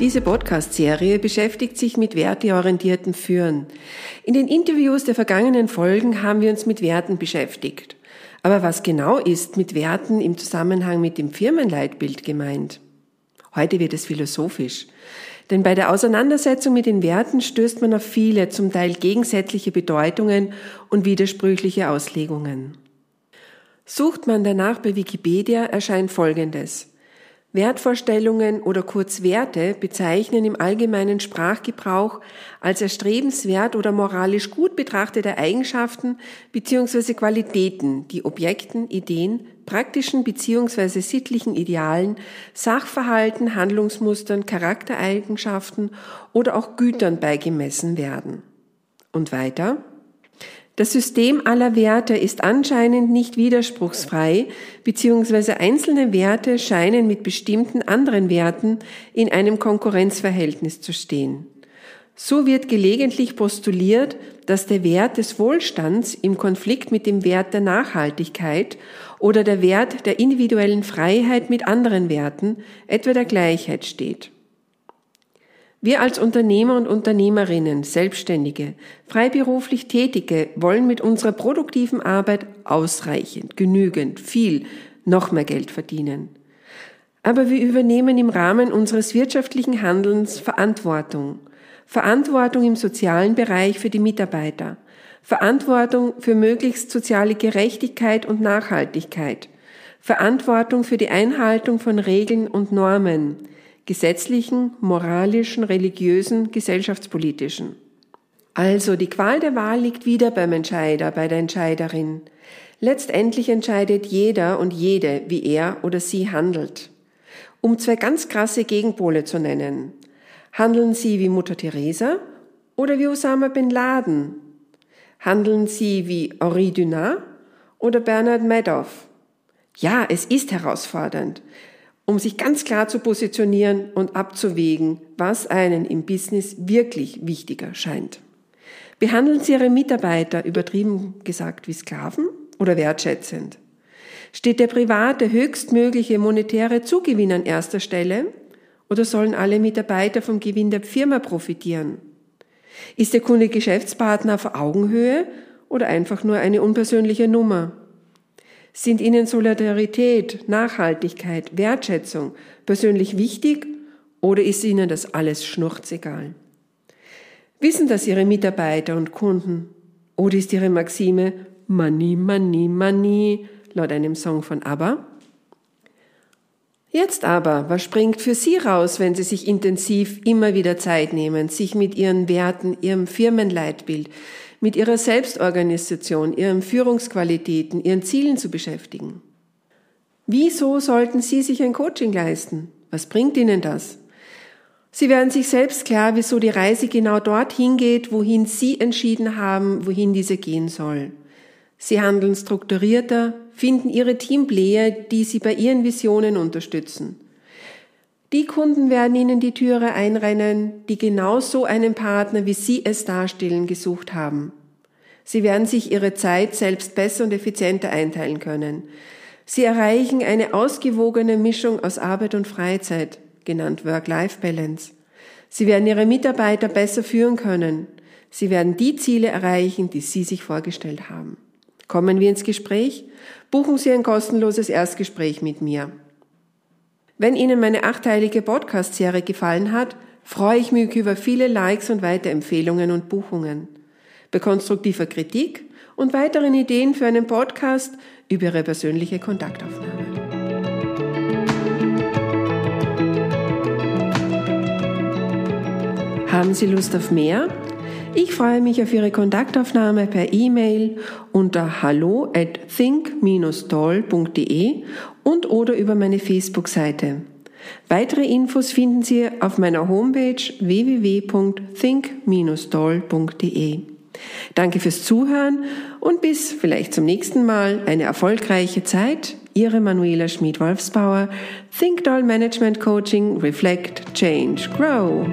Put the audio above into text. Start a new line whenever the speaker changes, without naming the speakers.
Diese Podcast-Serie beschäftigt sich mit werteorientierten Führen. In den Interviews der vergangenen Folgen haben wir uns mit Werten beschäftigt. Aber was genau ist mit Werten im Zusammenhang mit dem Firmenleitbild gemeint? Heute wird es philosophisch. Denn bei der Auseinandersetzung mit den Werten stößt man auf viele, zum Teil gegensätzliche Bedeutungen und widersprüchliche Auslegungen. Sucht man danach bei Wikipedia erscheint Folgendes. Wertvorstellungen oder kurz Werte bezeichnen im allgemeinen Sprachgebrauch als erstrebenswert oder moralisch gut betrachtete Eigenschaften bzw. Qualitäten, die Objekten, Ideen, praktischen bzw. sittlichen Idealen, Sachverhalten, Handlungsmustern, Charaktereigenschaften oder auch Gütern beigemessen werden. Und weiter? Das System aller Werte ist anscheinend nicht widerspruchsfrei, beziehungsweise einzelne Werte scheinen mit bestimmten anderen Werten in einem Konkurrenzverhältnis zu stehen. So wird gelegentlich postuliert, dass der Wert des Wohlstands im Konflikt mit dem Wert der Nachhaltigkeit oder der Wert der individuellen Freiheit mit anderen Werten, etwa der Gleichheit steht. Wir als Unternehmer und Unternehmerinnen, Selbstständige, freiberuflich Tätige wollen mit unserer produktiven Arbeit ausreichend, genügend, viel, noch mehr Geld verdienen. Aber wir übernehmen im Rahmen unseres wirtschaftlichen Handelns Verantwortung. Verantwortung im sozialen Bereich für die Mitarbeiter. Verantwortung für möglichst soziale Gerechtigkeit und Nachhaltigkeit. Verantwortung für die Einhaltung von Regeln und Normen gesetzlichen, moralischen, religiösen, gesellschaftspolitischen. Also die Qual der Wahl liegt wieder beim Entscheider, bei der Entscheiderin. Letztendlich entscheidet jeder und jede, wie er oder sie handelt. Um zwei ganz krasse Gegenpole zu nennen. Handeln Sie wie Mutter Teresa oder wie Osama bin Laden? Handeln Sie wie Henri Dunant oder Bernard Madoff? Ja, es ist herausfordernd um sich ganz klar zu positionieren und abzuwägen, was einen im Business wirklich wichtiger scheint. Behandeln Sie Ihre Mitarbeiter übertrieben gesagt wie Sklaven oder wertschätzend? Steht der private höchstmögliche monetäre Zugewinn an erster Stelle oder sollen alle Mitarbeiter vom Gewinn der Firma profitieren? Ist der Kunde Geschäftspartner auf Augenhöhe oder einfach nur eine unpersönliche Nummer? Sind Ihnen Solidarität, Nachhaltigkeit, Wertschätzung persönlich wichtig oder ist Ihnen das alles schnurzegal? Wissen das Ihre Mitarbeiter und Kunden? Oder ist Ihre Maxime Money, Money, Money laut einem Song von ABBA? Jetzt aber, was springt für Sie raus, wenn Sie sich intensiv immer wieder Zeit nehmen, sich mit Ihren Werten, Ihrem Firmenleitbild, mit ihrer Selbstorganisation, ihren Führungsqualitäten, ihren Zielen zu beschäftigen. Wieso sollten Sie sich ein Coaching leisten? Was bringt Ihnen das? Sie werden sich selbst klar, wieso die Reise genau dorthin geht, wohin Sie entschieden haben, wohin diese gehen soll. Sie handeln strukturierter, finden Ihre Teamplayer, die Sie bei Ihren Visionen unterstützen. Die Kunden werden Ihnen die Türe einrennen, die genau so einen Partner, wie Sie es darstellen, gesucht haben. Sie werden sich Ihre Zeit selbst besser und effizienter einteilen können. Sie erreichen eine ausgewogene Mischung aus Arbeit und Freizeit, genannt Work-Life-Balance. Sie werden Ihre Mitarbeiter besser führen können. Sie werden die Ziele erreichen, die Sie sich vorgestellt haben. Kommen wir ins Gespräch? Buchen Sie ein kostenloses Erstgespräch mit mir. Wenn Ihnen meine achteilige Podcast-Serie gefallen hat, freue ich mich über viele Likes und Weiterempfehlungen und Buchungen. Bei konstruktiver Kritik und weiteren Ideen für einen Podcast über Ihre persönliche Kontaktaufnahme. Haben Sie Lust auf mehr? Ich freue mich auf Ihre Kontaktaufnahme per E-Mail unter hallo at think-toll.de und oder über meine Facebook-Seite. Weitere Infos finden Sie auf meiner Homepage www.think-doll.de. Danke fürs Zuhören und bis vielleicht zum nächsten Mal eine erfolgreiche Zeit. Ihre Manuela Schmid-Wolfsbauer, Think Doll Management Coaching, Reflect, Change, Grow.